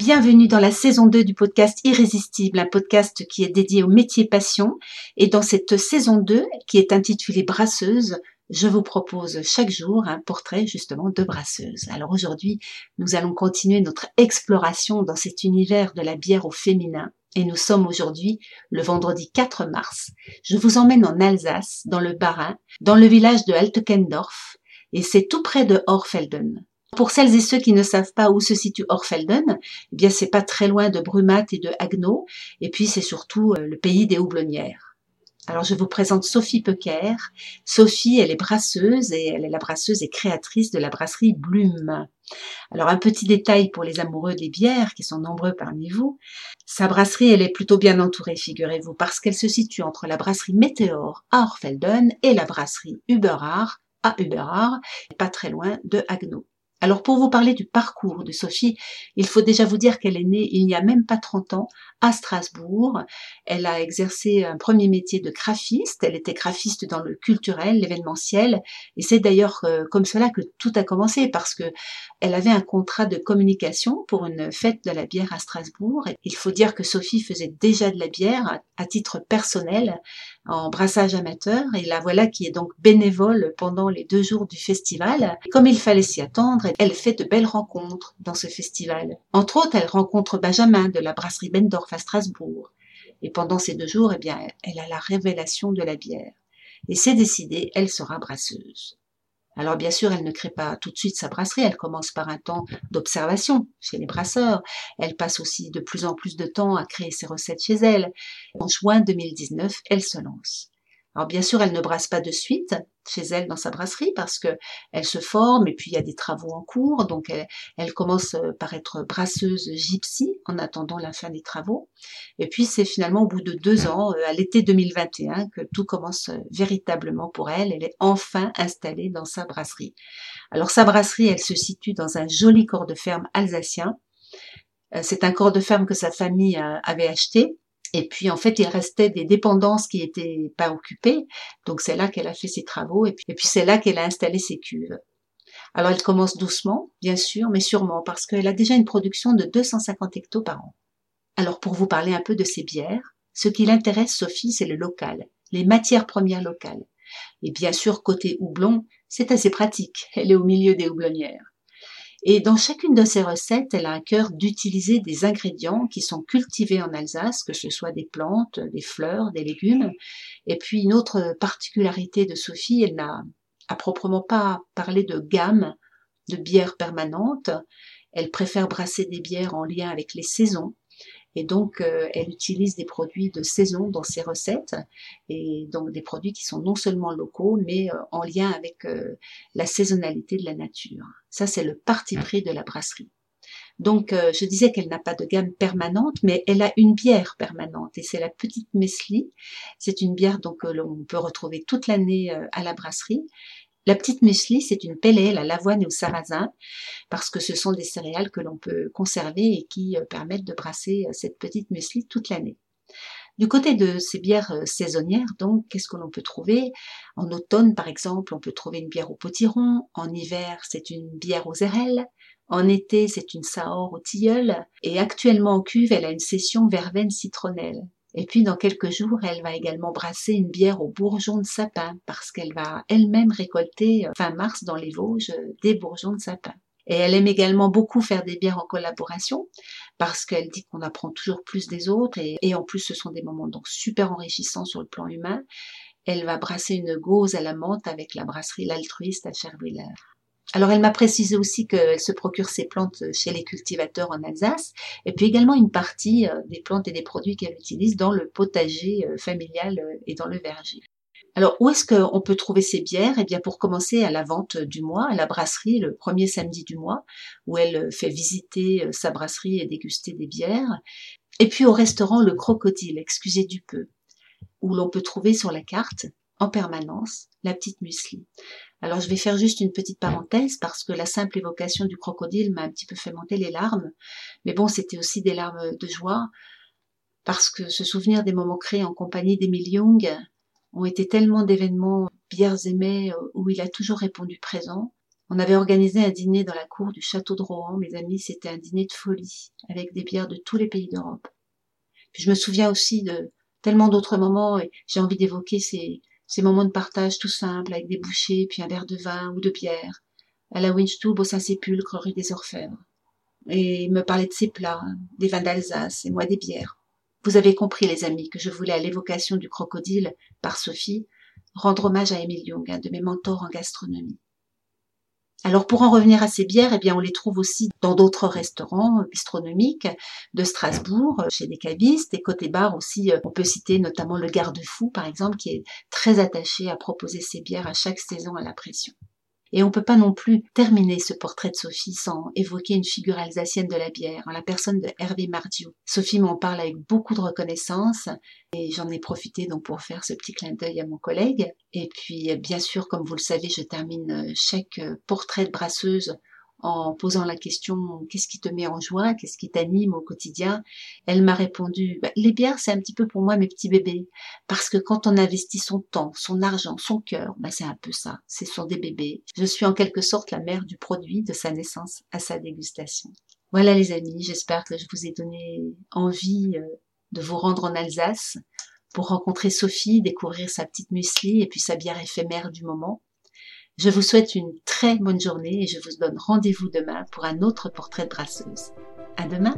bienvenue dans la saison 2 du podcast Irrésistible, un podcast qui est dédié au métier passion. Et dans cette saison 2, qui est intitulée Brasseuse, je vous propose chaque jour un portrait justement de brasseuse. Alors aujourd'hui, nous allons continuer notre exploration dans cet univers de la bière au féminin. Et nous sommes aujourd'hui le vendredi 4 mars. Je vous emmène en Alsace, dans le Bas-Rhin, dans le village de Altekendorf, et c'est tout près de Orfelden. Pour celles et ceux qui ne savent pas où se situe Orfelden, eh bien c'est pas très loin de Brumat et de Haguenau, et puis c'est surtout euh, le pays des houblonnières. Alors je vous présente Sophie Pecker. Sophie, elle est brasseuse et elle est la brasseuse et créatrice de la brasserie Blume. Alors un petit détail pour les amoureux des bières, qui sont nombreux parmi vous. Sa brasserie, elle est plutôt bien entourée, figurez-vous, parce qu'elle se situe entre la brasserie Météor à Orfelden et la brasserie Uberard à Uberard, pas très loin de Haguenau. Alors pour vous parler du parcours de Sophie, il faut déjà vous dire qu'elle est née il n'y a même pas 30 ans à Strasbourg. Elle a exercé un premier métier de graphiste. Elle était graphiste dans le culturel, l'événementiel. Et c'est d'ailleurs euh, comme cela que tout a commencé parce que elle avait un contrat de communication pour une fête de la bière à Strasbourg. Il faut dire que Sophie faisait déjà de la bière à titre personnel en brassage amateur et la voilà qui est donc bénévole pendant les deux jours du festival. Comme il fallait s'y attendre, elle fait de belles rencontres dans ce festival. Entre autres, elle rencontre Benjamin de la brasserie Bendorf à Strasbourg. Et pendant ces deux jours, eh bien, elle a la révélation de la bière. Et c'est décidé, elle sera brasseuse. Alors bien sûr, elle ne crée pas tout de suite sa brasserie, elle commence par un temps d'observation chez les brasseurs. Elle passe aussi de plus en plus de temps à créer ses recettes chez elle. En juin 2019, elle se lance. Alors bien sûr, elle ne brasse pas de suite chez elle dans sa brasserie parce que elle se forme et puis il y a des travaux en cours. Donc elle, commence euh, par être brasseuse gypsy en attendant la fin des travaux. Et puis c'est finalement au bout de deux ans, euh, à l'été 2021, que tout commence euh, véritablement pour elle. Elle est enfin installée dans sa brasserie. Alors sa brasserie, elle se situe dans un joli corps de ferme alsacien. C'est un corps de ferme que sa famille avait acheté et puis en fait, il restait des dépendances qui étaient pas occupées. Donc c'est là qu'elle a fait ses travaux et puis, et puis c'est là qu'elle a installé ses cuves. Alors elle commence doucement, bien sûr, mais sûrement parce qu'elle a déjà une production de 250 hectos par an. Alors pour vous parler un peu de ces bières, ce qui l'intéresse Sophie, c'est le local, les matières premières locales. Et bien sûr, côté houblon, c'est assez pratique. Elle est au milieu des houblonnières. Et dans chacune de ses recettes, elle a un cœur d'utiliser des ingrédients qui sont cultivés en Alsace, que ce soit des plantes, des fleurs, des légumes. Et puis une autre particularité de Sophie, elle n'a à proprement pas parlé de gamme de bières permanentes. Elle préfère brasser des bières en lien avec les saisons. Et donc, euh, elle utilise des produits de saison dans ses recettes, et donc des produits qui sont non seulement locaux, mais euh, en lien avec euh, la saisonnalité de la nature. Ça, c'est le parti pris de la brasserie. Donc, je disais qu'elle n'a pas de gamme permanente, mais elle a une bière permanente, et c'est la petite Mesli. C'est une bière donc que l'on peut retrouver toute l'année à la brasserie. La petite muesli, c'est une pelle à l'avoine et au sarrasin, parce que ce sont des céréales que l'on peut conserver et qui euh, permettent de brasser euh, cette petite muesli toute l'année. Du côté de ces bières euh, saisonnières, donc, qu'est-ce que l'on peut trouver? En automne, par exemple, on peut trouver une bière au potiron. En hiver, c'est une bière aux érelles. En été, c'est une saor au tilleul. Et actuellement en cuve, elle a une session verveine citronnelle. Et puis dans quelques jours, elle va également brasser une bière au bourgeon de sapin parce qu'elle va elle-même récolter euh, fin mars dans les Vosges des bourgeons de sapin. Et elle aime également beaucoup faire des bières en collaboration parce qu'elle dit qu'on apprend toujours plus des autres et, en plus ce sont des moments donc super enrichissants sur le plan humain. Elle va brasser une gauze à la menthe avec la brasserie L'Altruiste à Cherbourg. Alors elle m'a précisé aussi qu'elle se procure ses plantes chez les cultivateurs en Alsace, et puis également une partie euh, des plantes et des produits qu'elle utilise dans le potager euh, familial euh, et dans le verger. Alors où est-ce qu'on peut trouver ces bières? Eh bien pour commencer à la vente du mois, à la brasserie le premier samedi du mois, où elle fait visiter sa brasserie et déguster des bières. Et puis au restaurant Le Crocodile, excusez du peu, où l'on peut trouver sur la carte en permanence la petite muesli. Alors je vais faire juste une petite parenthèse parce que la simple évocation du crocodile m'a un petit peu fait monter les larmes. Mais bon, c'était aussi des larmes de joie parce que se souvenir des moments créés en compagnie d'Emile Young ont été tellement d'événements bières aimés où il a toujours répondu présent. On avait organisé un dîner dans la cour du château de Rohan, mes amis, c'était un dîner de folie, avec des bières de tous les pays d'Europe. Puis je me souviens aussi de tellement d'autres moments, et j'ai envie d'évoquer ces, ces moments de partage tout simples, avec des bouchées, puis un verre de vin ou de bière, à la Winstube au Saint-Sépulcre, rue des Orfèvres. Et me parler de ses plats, des vins d'Alsace, et moi des bières. Vous avez compris, les amis, que je voulais, à l'évocation du crocodile par Sophie, rendre hommage à Émile Young, un de mes mentors en gastronomie. Alors pour en revenir à ces bières, eh bien on les trouve aussi dans d'autres restaurants bistronomiques de Strasbourg, chez des cavistes et côté bar aussi. On peut citer notamment le Garde-Fou par exemple, qui est très attaché à proposer ses bières à chaque saison à la pression. Et on peut pas non plus terminer ce portrait de Sophie sans évoquer une figure alsacienne de la bière, en la personne de Hervé Mardiou. Sophie m'en parle avec beaucoup de reconnaissance et j'en ai profité donc pour faire ce petit clin d'œil à mon collègue. Et puis, bien sûr, comme vous le savez, je termine chaque portrait de brasseuse en posant la question qu'est-ce qui te met en joie, qu'est-ce qui t'anime au quotidien, elle m'a répondu bah, les bières c'est un petit peu pour moi mes petits bébés parce que quand on investit son temps, son argent, son cœur, bah, c'est un peu ça, ce sont des bébés. Je suis en quelque sorte la mère du produit de sa naissance à sa dégustation. Voilà les amis, j'espère que je vous ai donné envie euh, de vous rendre en Alsace pour rencontrer Sophie, découvrir sa petite muesli et puis sa bière éphémère du moment. Je vous souhaite une très bonne journée et je vous donne rendez-vous demain pour un autre portrait de brasseuse. À demain!